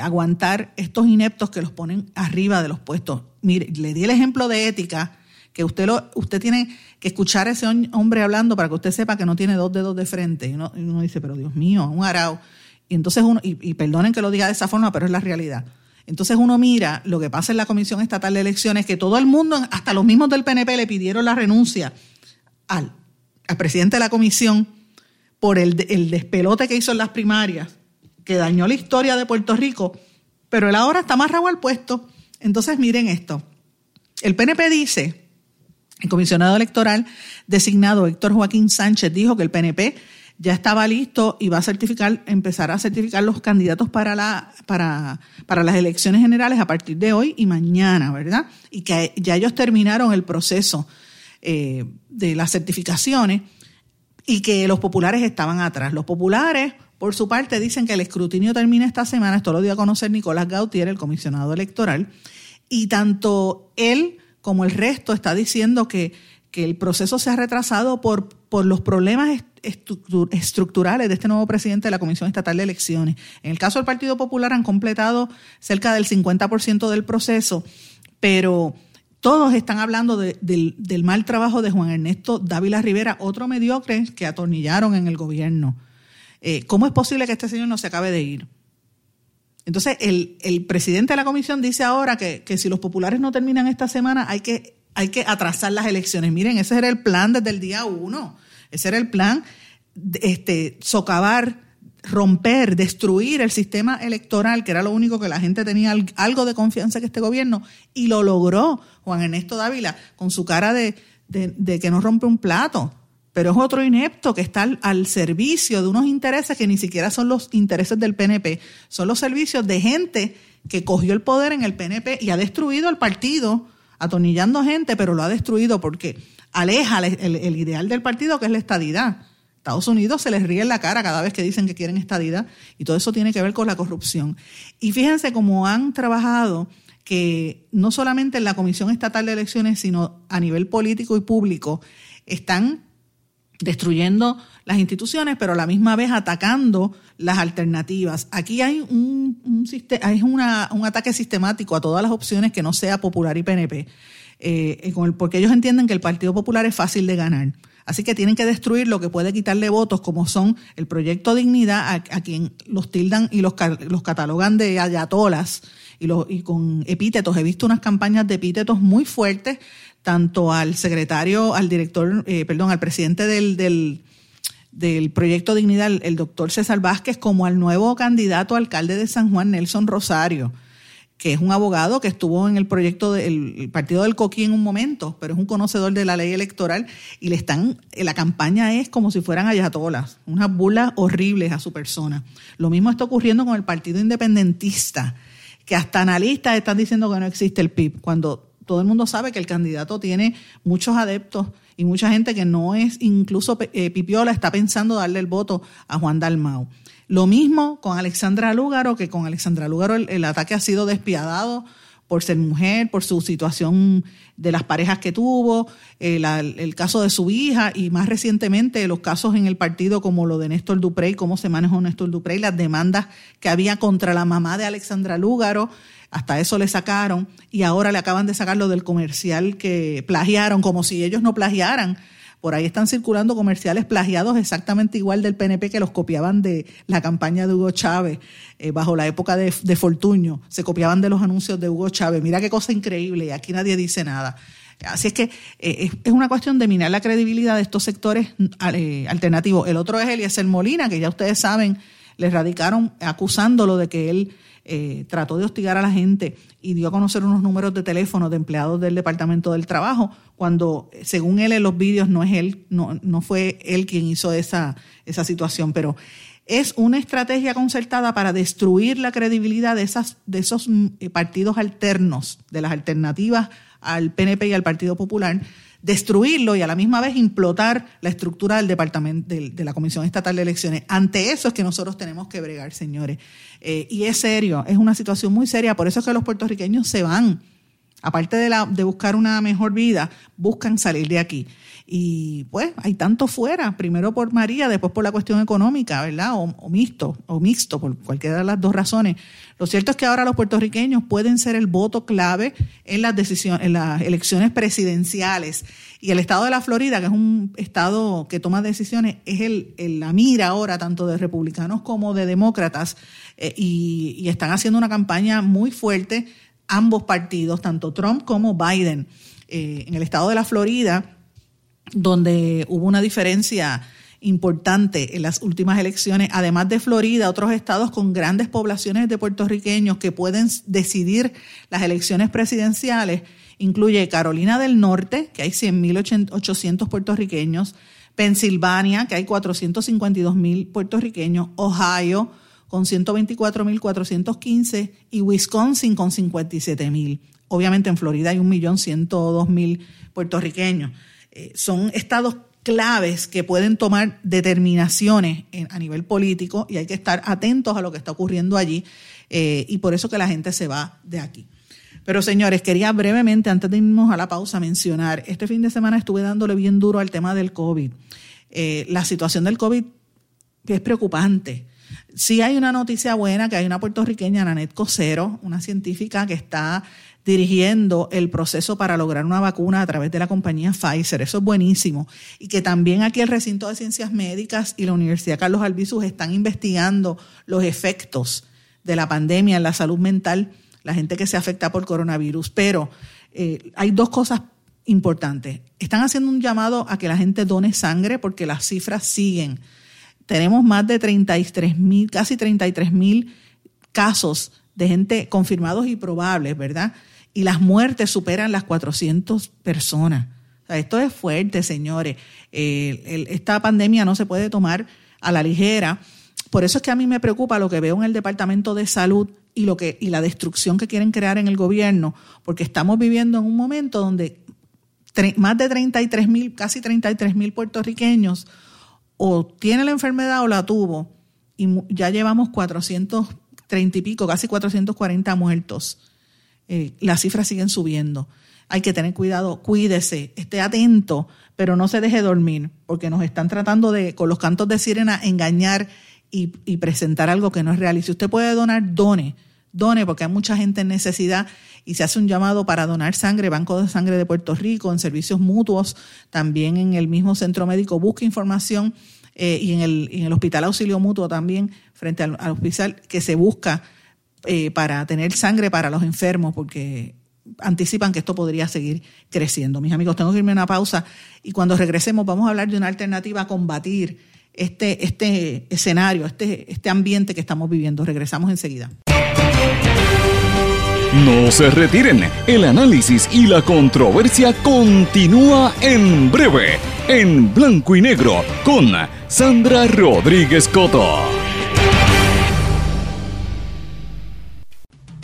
aguantar estos ineptos que los ponen arriba de los puestos. Mire, le di el ejemplo de ética, que usted, lo, usted tiene que escuchar a ese hombre hablando para que usted sepa que no tiene dos dedos de frente. Y uno, dice, pero Dios mío, un arao. Y entonces uno, y perdonen que lo diga de esa forma, pero es la realidad. Entonces uno mira lo que pasa en la Comisión Estatal de Elecciones, que todo el mundo, hasta los mismos del PNP, le pidieron la renuncia al, presidente de la comisión por el, el despelote que hizo en las primarias, que dañó la historia de Puerto Rico, pero él ahora está más rabo al puesto. Entonces miren esto. El PNP dice, el comisionado electoral designado Héctor Joaquín Sánchez dijo que el PNP ya estaba listo y va a certificar, empezar a certificar los candidatos para, la, para, para las elecciones generales a partir de hoy y mañana, ¿verdad? Y que ya ellos terminaron el proceso eh, de las certificaciones y que los populares estaban atrás. Los populares, por su parte, dicen que el escrutinio termina esta semana, esto lo dio a conocer Nicolás Gautier, el comisionado electoral, y tanto él como el resto está diciendo que que el proceso se ha retrasado por, por los problemas estructurales de este nuevo presidente de la Comisión Estatal de Elecciones. En el caso del Partido Popular han completado cerca del 50% del proceso, pero todos están hablando del, mal trabajo de Juan Ernesto Dávila Rivera, otro mediocre que atornillaron en el gobierno. Eh, ¿Cómo es posible que este señor no se acabe de ir? Entonces, el, el presidente de la comisión dice ahora que, que si los populares no terminan esta semana, hay que hay que atrasar las elecciones. Miren, ese era el plan desde el día uno. Ese era el plan, este, socavar, romper, destruir el sistema electoral, que era lo único que la gente tenía algo de confianza en este gobierno, y lo logró Juan Ernesto Dávila con su cara de, que no rompe un plato. Pero es otro inepto que está al, servicio de unos intereses que ni siquiera son los intereses del PNP, son los servicios de gente que cogió el poder en el PNP y ha destruido el partido atornillando gente, pero lo ha destruido porque aleja el, ideal del partido, que es la estadidad. Estados Unidos se les ríe en la cara cada vez que dicen que quieren estadidad y todo eso tiene que ver con la corrupción. Y fíjense cómo han trabajado que no solamente en la Comisión Estatal de Elecciones, sino a nivel político y público, están destruyendo las instituciones, pero a la misma vez atacando las alternativas. Aquí hay un, hay una, un ataque sistemático a todas las opciones que no sea Popular y PNP, eh, porque ellos entienden que el Partido Popular es fácil de ganar. Así que tienen que destruir lo que puede quitarle votos, como son el proyecto Dignidad, a, quien los tildan y los, los catalogan de ayatolas y, y con epítetos. He visto unas campañas de epítetos muy fuertes tanto al secretario, al director, eh, perdón, al presidente del, del, del Proyecto Dignidad, el, doctor César Vázquez, como al nuevo candidato alcalde de San Juan, Nelson Rosario, que es un abogado que estuvo en el proyecto del Partido del Coquí en un momento, pero es un conocedor de la ley electoral y le están, la campaña es como si fueran ayatolas, unas burlas horribles a su persona. Lo mismo está ocurriendo con el Partido Independentista, que hasta analistas están diciendo que no existe el PIB, cuando todo el mundo sabe que el candidato tiene muchos adeptos y mucha gente que no es, incluso eh, Pipiola está pensando darle el voto a Juan Dalmau. Lo mismo con Alexandra Lúgaro, que con Alexandra Lúgaro el, ataque ha sido despiadado por ser mujer, por su situación de las parejas que tuvo, el, el, caso de su hija y más recientemente los casos en el partido como lo de Néstor Duprey, cómo se manejó Néstor Duprey, las demandas que había contra la mamá de Alexandra Lúgaro, hasta eso le sacaron y ahora le acaban de sacar lo del comercial que plagiaron, como si ellos no plagiaran Por ahí están circulando comerciales plagiados exactamente igual del PNP que los copiaban de la campaña de Hugo Chávez eh, bajo la época de, de Fortuño. Se copiaban de los anuncios de Hugo Chávez. Mira qué cosa increíble y aquí nadie dice nada. Así es que eh, es una cuestión de minar la credibilidad de estos sectores eh, alternativos. El otro es Eliezer Molina, que ya ustedes saben, le radicaron acusándolo de que él eh, trató de hostigar a la gente y dio a conocer unos números de teléfono de empleados del Departamento del Trabajo, cuando según él en los vídeos no es él, no, no fue él quien hizo esa, esa situación, pero es una estrategia concertada para destruir la credibilidad de, esas, de esos mm, partidos alternos, de las alternativas al PNP y al Partido Popular, destruirlo y a la misma vez implotar la estructura del departamento de, la Comisión Estatal de Elecciones. Ante eso es que nosotros tenemos que bregar, señores. Eh, y es serio, es una situación muy seria, por eso es que los puertorriqueños se van. Aparte de, la, de buscar una mejor vida, buscan salir de aquí. Y pues hay tanto fuera, primero por María, después por la cuestión económica, ¿verdad? O, mixto, o mixto, por cualquiera de las dos razones. Lo cierto es que ahora los puertorriqueños pueden ser el voto clave en las decisiones, en las elecciones presidenciales. Y el estado de la Florida, que es un estado que toma decisiones, es el, la mira ahora tanto de republicanos como de demócratas, eh, y, están haciendo una campaña muy fuerte ambos partidos, tanto Trump como Biden. Eh, en el estado de la Florida, donde hubo una diferencia importante en las últimas elecciones, además de Florida, otros estados con grandes poblaciones de puertorriqueños que pueden decidir las elecciones presidenciales, incluye Carolina del Norte, que hay 100.800 puertorriqueños, Pensilvania, que hay 452.000 puertorriqueños, Ohio, con 124.415 y Wisconsin con 57.000. Obviamente en Florida hay 1.102.000 puertorriqueños. Eh, son estados claves que pueden tomar determinaciones a nivel político y hay que estar atentos a lo que está ocurriendo allí eh, y por eso que la gente se va de aquí. Pero señores, quería brevemente, antes de irnos a la pausa, mencionar, este fin de semana estuve dándole bien duro al tema del COVID. Eh, la situación del COVID es preocupante. Sí hay una noticia buena, que hay una puertorriqueña, Nanet Cosero, una científica que está dirigiendo el proceso para lograr una vacuna a través de la compañía Pfizer. Eso es buenísimo. Y que también aquí el recinto de ciencias médicas y la Universidad Carlos Albizus están investigando los efectos de la pandemia en la salud mental, la gente que se afecta por coronavirus. Pero eh, hay dos cosas importantes. Están haciendo un llamado a que la gente done sangre porque las cifras siguen. Tenemos más de 33 mil, casi 33 mil casos de gente confirmados y probables, ¿verdad? Y las muertes superan las 400 personas. esto es fuerte, señores. esta pandemia no se puede tomar a la ligera. Por eso es que a mí me preocupa lo que veo en el Departamento de Salud y, lo que, y la destrucción que quieren crear en el gobierno, porque estamos viviendo en un momento donde más de 33 mil, casi 33 mil puertorriqueños o tienen la enfermedad o la tuvo y ya llevamos 430 y pico, casi 440 muertos. Eh, las cifras siguen subiendo. Hay que tener cuidado, cuídese, esté atento, pero no se deje dormir, porque nos están tratando de, con los cantos de sirena, engañar y, presentar algo que no es real. Y si usted puede donar, done, done, porque hay mucha gente en necesidad y se hace un llamado para donar sangre, Banco de Sangre de Puerto Rico, en servicios mutuos, también en el mismo centro médico, busque información eh, y en el, en el Hospital Auxilio Mutuo también, frente al hospital, que se busca eh, para tener sangre para los enfermos, porque anticipan que esto podría seguir creciendo. Mis amigos, tengo que irme a una pausa y cuando regresemos vamos a hablar de una alternativa a combatir este, este escenario, este, este ambiente que estamos viviendo. Regresamos enseguida. No se retiren, el análisis y la controversia continúa en breve, en blanco y negro, con Sandra Rodríguez Coto.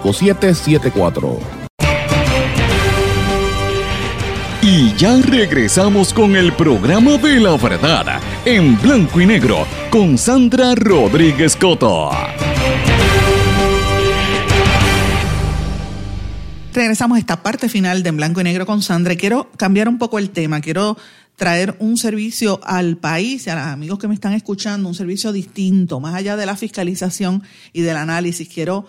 5774. Y ya regresamos con el programa de la verdad en blanco y negro con Sandra Rodríguez Coto. Regresamos a esta parte final de En Blanco y Negro con Sandra. y Quiero cambiar un poco el tema. Quiero traer un servicio al país y a los amigos que me están escuchando, un servicio distinto, más allá de la fiscalización y del análisis. Quiero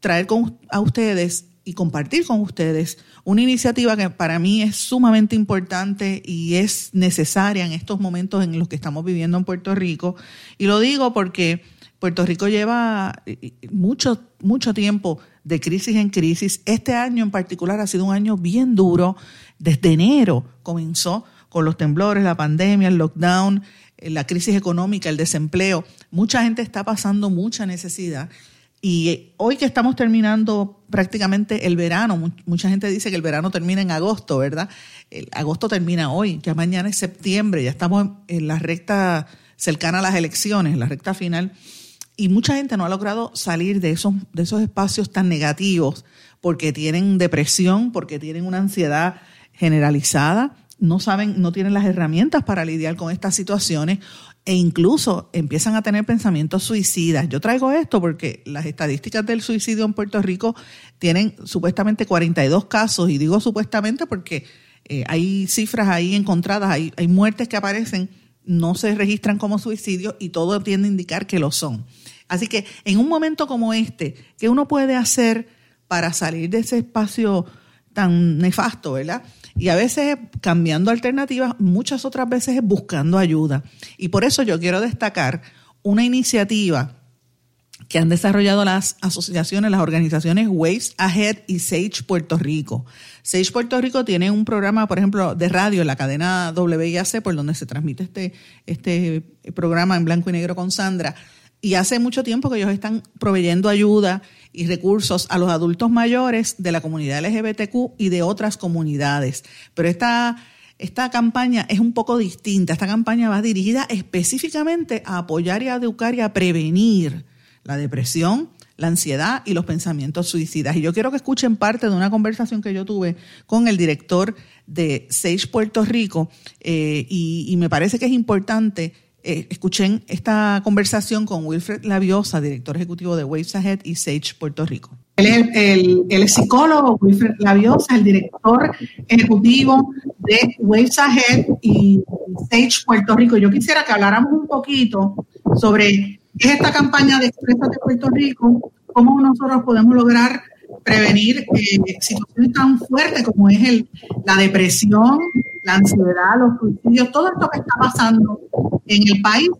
traer con, a ustedes y compartir con ustedes una iniciativa que para mí es sumamente importante y es necesaria en estos momentos en los que estamos viviendo en Puerto Rico. Y lo digo porque Puerto Rico lleva eh, eh, mucho, mucho tiempo de crisis en crisis. Este año en particular ha sido un año bien duro. Desde enero comenzó con los temblores, la pandemia, el lockdown, eh, la crisis económica, el desempleo. Mucha gente está pasando mucha necesidad y hoy que estamos terminando prácticamente el verano, mucha gente dice que el verano termina en agosto, ¿verdad? El agosto termina hoy, ya mañana es septiembre, ya estamos en la recta cercana a las elecciones, en la recta final. Y mucha gente no ha logrado salir de esos, de esos espacios tan negativos porque tienen depresión, porque tienen una ansiedad generalizada, no saben, no tienen las herramientas para lidiar con estas situaciones e incluso empiezan a tener pensamientos suicidas. Yo traigo esto porque las estadísticas del suicidio en Puerto Rico tienen supuestamente 42 casos, y digo supuestamente porque eh, hay cifras ahí encontradas, hay, hay muertes que aparecen, no se registran como suicidio y todo tiende a indicar que lo son. Así que en un momento como este, ¿qué uno puede hacer para salir de ese espacio tan nefasto, verdad? Y a veces cambiando alternativas, muchas otras veces buscando ayuda. Y por eso yo quiero destacar una iniciativa que han desarrollado las asociaciones, las organizaciones Waves Ahead y Sage Puerto Rico. Sage Puerto Rico tiene un programa, por ejemplo, de radio la cadena WIAC, por donde se transmite este, este programa en blanco y negro con Sandra. Y hace mucho tiempo que ellos están proveyendo ayuda y recursos a los adultos mayores de la comunidad LGBTQ y de otras comunidades. Pero esta, esta campaña es un poco distinta. Esta campaña va dirigida específicamente a apoyar y a educar y a prevenir la depresión, la ansiedad y los pensamientos suicidas. Y yo quiero que escuchen parte de una conversación que yo tuve con el director de Sage Puerto Rico eh, y, y me parece que es importante eh, escuchen esta conversación con Wilfred Labiosa, director ejecutivo de Waves Ahead y Sage Puerto Rico. Él es el, psicólogo Wilfred Labiosa, el director ejecutivo de Waves Ahead y Sage Puerto Rico. Yo quisiera que habláramos un poquito sobre qué es esta campaña de Expresas de Puerto Rico, cómo nosotros podemos lograr prevenir eh, situaciones tan fuertes como es el, la depresión, la ansiedad, los suicidios, todo esto que está pasando en el país.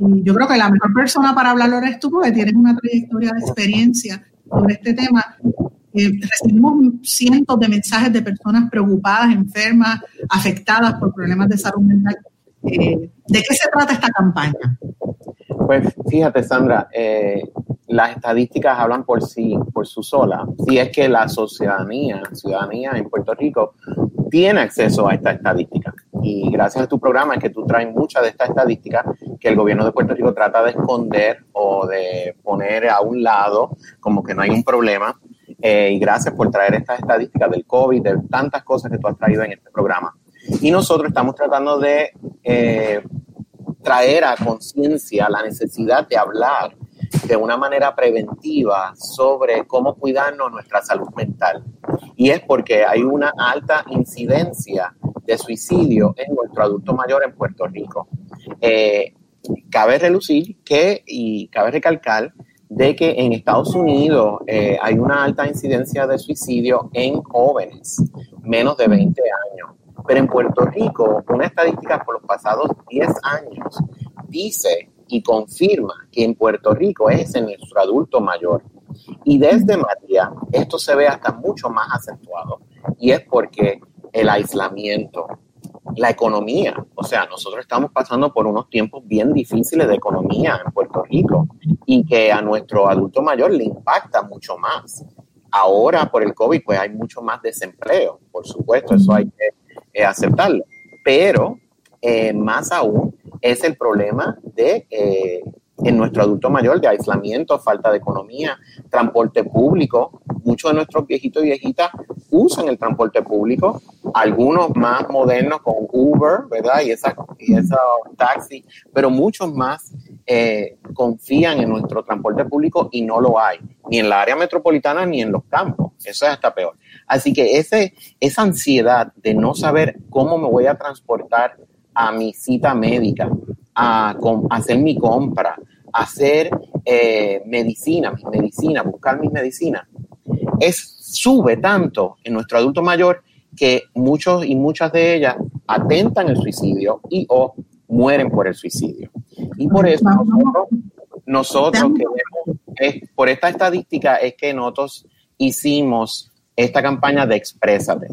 Y yo creo que la mejor persona para hablarlo eres tú, porque tienes una trayectoria de experiencia sobre este tema. Eh, recibimos cientos de mensajes de personas preocupadas, enfermas, afectadas por problemas de salud mental. Eh, ¿De qué se trata esta campaña? Pues fíjate, Sandra, eh, las estadísticas hablan por sí, por su sola. Si es que la ciudadanía, ciudadanía en Puerto Rico tiene acceso a esta estadística. Y gracias a tu programa es que tú traes muchas de estas estadísticas que el gobierno de Puerto Rico trata de esconder o de poner a un lado como que no hay un problema. Eh, y gracias por traer estas estadísticas del COVID, de tantas cosas que tú has traído en este programa. Y nosotros estamos tratando de eh, traer a conciencia la necesidad de hablar de una manera preventiva sobre cómo cuidarnos nuestra salud mental. Y es porque hay una alta incidencia de suicidio en nuestro adulto mayor en Puerto Rico. Eh, cabe relucir que, y cabe recalcar, de que en Estados Unidos eh, hay una alta incidencia de suicidio en jóvenes, menos de 20 años. Pero en Puerto Rico, una estadística por los pasados 10 años dice y confirma que en Puerto Rico es en nuestro adulto mayor. Y desde María, esto se ve hasta mucho más acentuado. Y es porque el aislamiento, la economía, o sea, nosotros estamos pasando por unos tiempos bien difíciles de economía en Puerto Rico y que a nuestro adulto mayor le impacta mucho más. Ahora por el COVID, pues hay mucho más desempleo, por supuesto, eso hay que eh, aceptarlo. Pero eh, más aún es el problema de eh, en nuestro adulto mayor de aislamiento, falta de economía, transporte público. Muchos de nuestros viejitos y viejitas usan el transporte público, algunos más modernos con Uber, ¿verdad? Y esa, y esa taxi, pero muchos más eh, confían en nuestro transporte público y no lo hay, ni en la área metropolitana ni en los campos. Eso es hasta peor. Así que ese, esa ansiedad de no saber cómo me voy a transportar a mi cita médica, a, hacer mi compra, hacer eh, medicina, mis medicinas, buscar mis medicinas, es, sube tanto en nuestro adulto mayor que muchos y muchas de ellas atentan el suicidio y o mueren por el suicidio. Y por eso nosotros, nosotros queremos, por esta estadística es que nosotros hicimos esta campaña de Exprésate.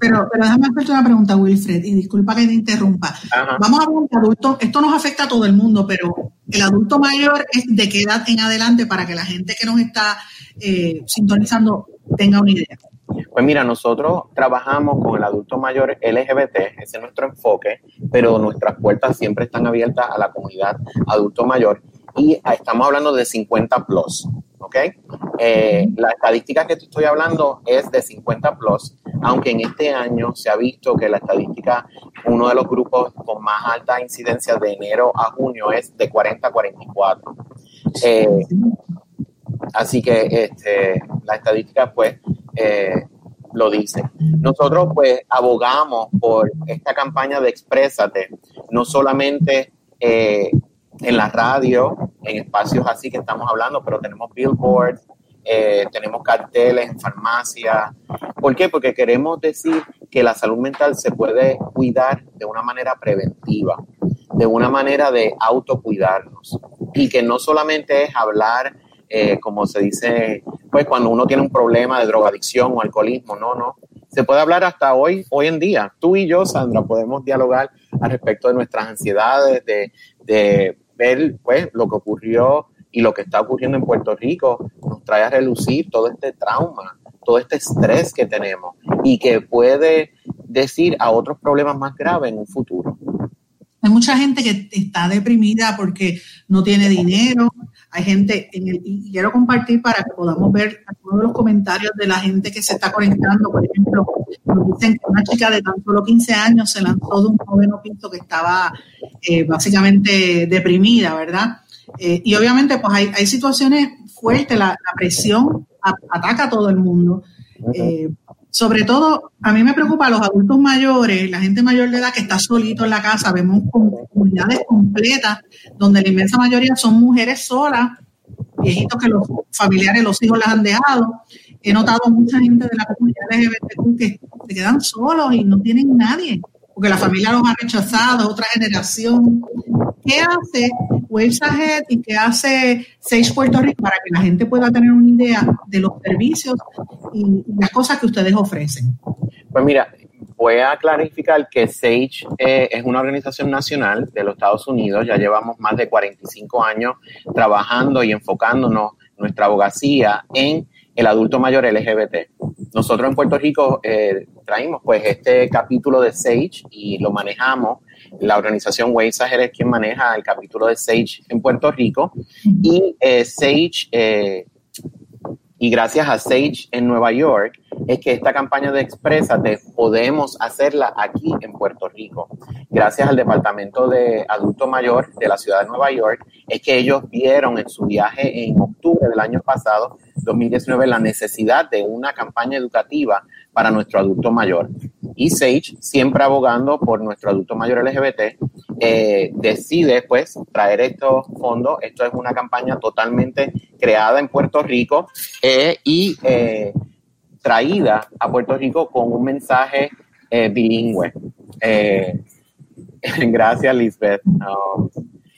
Pero, pero déjame hacerte una pregunta, Wilfred, y disculpa que te interrumpa. Vamos a ver el adulto, esto nos afecta a todo el mundo, pero el adulto mayor es de qué edad en adelante para que la gente que nos está eh, sintonizando tenga una idea. Pues mira, nosotros trabajamos con el adulto mayor LGBT, ese es nuestro enfoque, pero nuestras puertas siempre están abiertas a la comunidad adulto mayor y estamos hablando de 50 plus, ¿ok? Eh, la estadística que te estoy hablando es de 50 plus, aunque en este año se ha visto que la estadística, uno de los grupos con más alta incidencia de enero a junio es de 40 a 44. Eh, así que este, la estadística pues eh, lo dice. Nosotros pues abogamos por esta campaña de Exprésate, no solamente en la radio, en espacios así que estamos hablando, pero tenemos billboards, eh, tenemos carteles en farmacias. ¿Por qué? Porque queremos decir que la salud mental se puede cuidar de una manera preventiva, de una manera de autocuidarnos. Y que no solamente es hablar, eh, como se dice, pues cuando uno tiene un problema de drogadicción o alcoholismo, no, no. Se puede hablar hasta hoy, hoy en día. Tú y yo, Sandra, podemos dialogar al respecto de nuestras ansiedades, de, de ver pues, lo que ocurrió y lo que está ocurriendo en Puerto Rico nos trae a relucir todo este trauma, todo este estrés que tenemos y que puede decir a otros problemas más graves en un futuro. Hay mucha gente que está deprimida porque no tiene dinero. Hay gente, en el, y quiero compartir para que podamos ver algunos de los comentarios de la gente que se está conectando. Por ejemplo, nos dicen que una chica de tan solo 15 años se lanzó de un noveno piso que estaba eh, básicamente deprimida, ¿verdad? Eh, y obviamente, pues hay, hay situaciones fuertes, la, presión ataca a todo el mundo. Eh, sobre todo, a mí me preocupa los adultos mayores, la gente mayor de edad que está solito en la casa. Vemos comunidades completas donde la inmensa mayoría son mujeres solas, viejitos que los familiares, los hijos las han dejado. He notado mucha gente de la comunidad LGBT que se quedan solos y no tienen nadie porque la familia los ha rechazado, otra generación. ¿Qué hace Waves Ahead y qué hace Sage Puerto Rico para que la gente pueda tener una idea de los servicios y las cosas que ustedes ofrecen? Pues mira, voy a clarificar que Sage eh, es una organización nacional de los Estados Unidos. Ya llevamos más de 45 años trabajando y enfocándonos nuestra abogacía en el adulto mayor LGBT. Nosotros en Puerto Rico eh, traímos pues este capítulo de Sage y lo manejamos. La organización Waves es quien maneja el capítulo de Sage en Puerto Rico y eh, Sage eh, y gracias a Sage en Nueva York es que esta campaña de Exprésate podemos hacerla aquí en Puerto Rico. Gracias al Departamento de Adulto Mayor de la Ciudad de Nueva York, es que ellos vieron en su viaje en octubre del año pasado, 2019, la necesidad de una campaña educativa para nuestro adulto mayor. Y Sage, siempre abogando por nuestro adulto mayor LGBT, eh, decide pues traer estos fondos. Esto es una campaña totalmente creada en Puerto Rico eh, y eh, traída a Puerto Rico con un mensaje bilingüe. gracias, Lisbeth.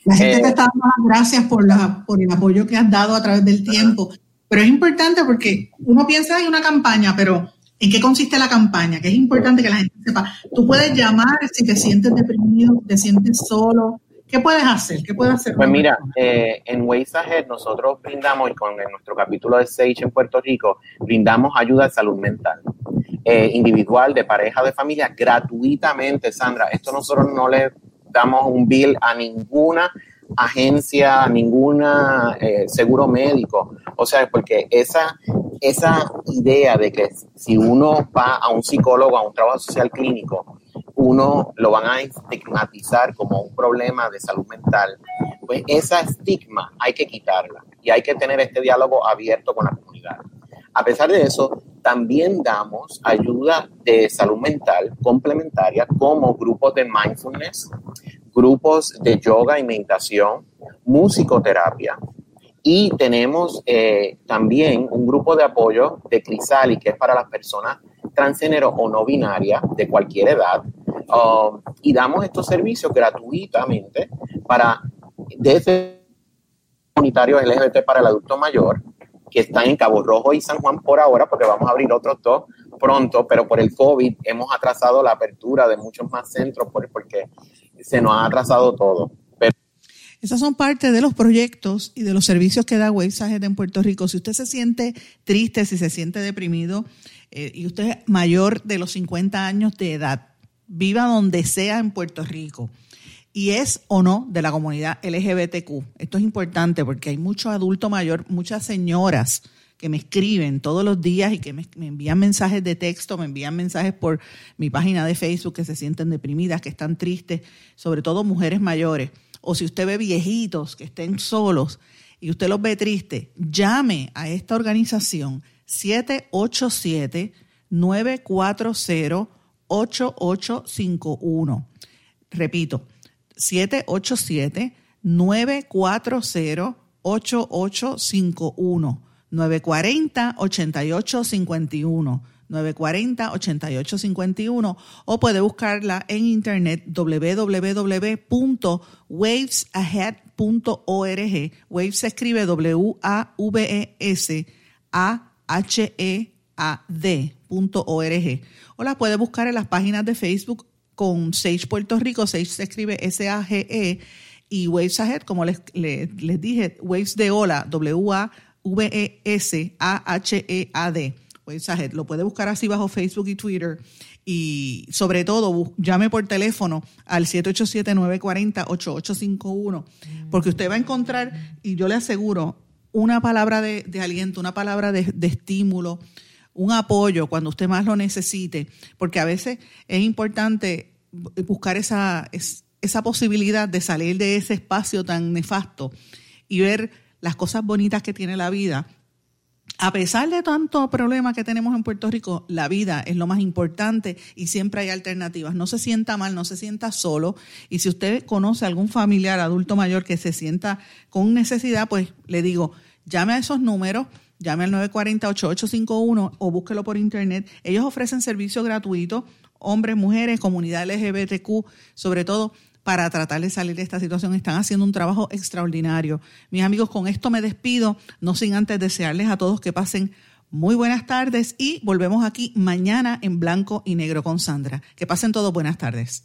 La gente te está dando las gracias por, la, por el apoyo que has dado a través del tiempo. Pero es importante porque uno piensa en una campaña, pero ¿En qué consiste la campaña? Que es importante que la gente sepa. Tú puedes llamar si te sientes deprimido, te sientes solo. ¿Qué puedes hacer? ¿Qué puedes hacer? Pues mira, eh, en Ways Ahead nosotros brindamos, y con nuestro capítulo de Sage en Puerto Rico, brindamos ayuda de salud mental. Eh, individual, de pareja, de familia, gratuitamente, Sandra. Esto nosotros no le damos un bill a ninguna agencia, ninguna eh, seguro médico. O sea, porque esa, esa idea de que si uno va a un psicólogo, a un trabajo social clínico, uno lo van a estigmatizar como un problema de salud mental, pues esa estigma hay que quitarla y hay que tener este diálogo abierto con la comunidad. A pesar de eso, también damos ayuda de salud mental complementaria como grupos de mindfulness, grupos de yoga y meditación, musicoterapia. Y tenemos eh, también un grupo de apoyo de Crisali, que es para las personas transgénero o no binaria de cualquier edad. Um, y damos estos servicios gratuitamente para desde comunitarios LGBT para el adulto mayor, que están en Cabo Rojo y San Juan por ahora, porque vamos a abrir otros dos pronto, pero por el COVID hemos atrasado la apertura de muchos más centros porque se nos ha atrasado todo. Esas son parte de los proyectos y de los servicios que da Waves en Puerto Rico. Si usted se siente triste, si se siente deprimido eh, y usted es mayor de los 50 años de edad, viva donde sea en Puerto Rico y es o no de la comunidad LGBTQ. Esto es importante porque hay muchos adultos mayores, muchas señoras que me escriben todos los días y que me, envían mensajes de texto, me envían mensajes por mi página de Facebook que se sienten deprimidas, que están tristes, sobre todo mujeres mayores. O si usted ve viejitos que estén solos y usted los ve tristes, llame a esta organización 787 940 8851. Repito, 787 940 8851 940-8851. 940-8851 o puede buscarla en internet www.wavesahead.org. Waves se escribe W-A-V-E-S-A-H-E-A-D.org. O la puede buscar en las páginas de Facebook con Sage Puerto Rico. Sage se escribe S-A-G-E y Waves Ahead, como les, les, dije, Waves de Ola, W-A V-E-S-A-H-E-A-D. Lo puede buscar así bajo Facebook y Twitter. Y sobre todo, llame por teléfono al 787-940-8851, porque usted va a encontrar, y yo le aseguro, una palabra de, aliento, una palabra de, estímulo, un apoyo cuando usted más lo necesite, porque a veces es importante buscar esa, esa posibilidad de salir de ese espacio tan nefasto y ver las cosas bonitas que tiene la vida. A pesar de tanto problema que tenemos en Puerto Rico, la vida es lo más importante y siempre hay alternativas. No se sienta mal, no se sienta solo. Y si usted conoce a algún familiar adulto mayor que se sienta con necesidad, pues le digo, llame a esos números, llame al 940-8851 o búsquelo por internet. Ellos ofrecen servicio gratuito, hombres, mujeres, comunidad LGBTQ, sobre todo para tratar de salir de esta situación. Están haciendo un trabajo extraordinario. Mis amigos, con esto me despido, no sin antes desearles a todos que pasen muy buenas tardes y volvemos aquí mañana en blanco y negro con Sandra. Que pasen todos buenas tardes.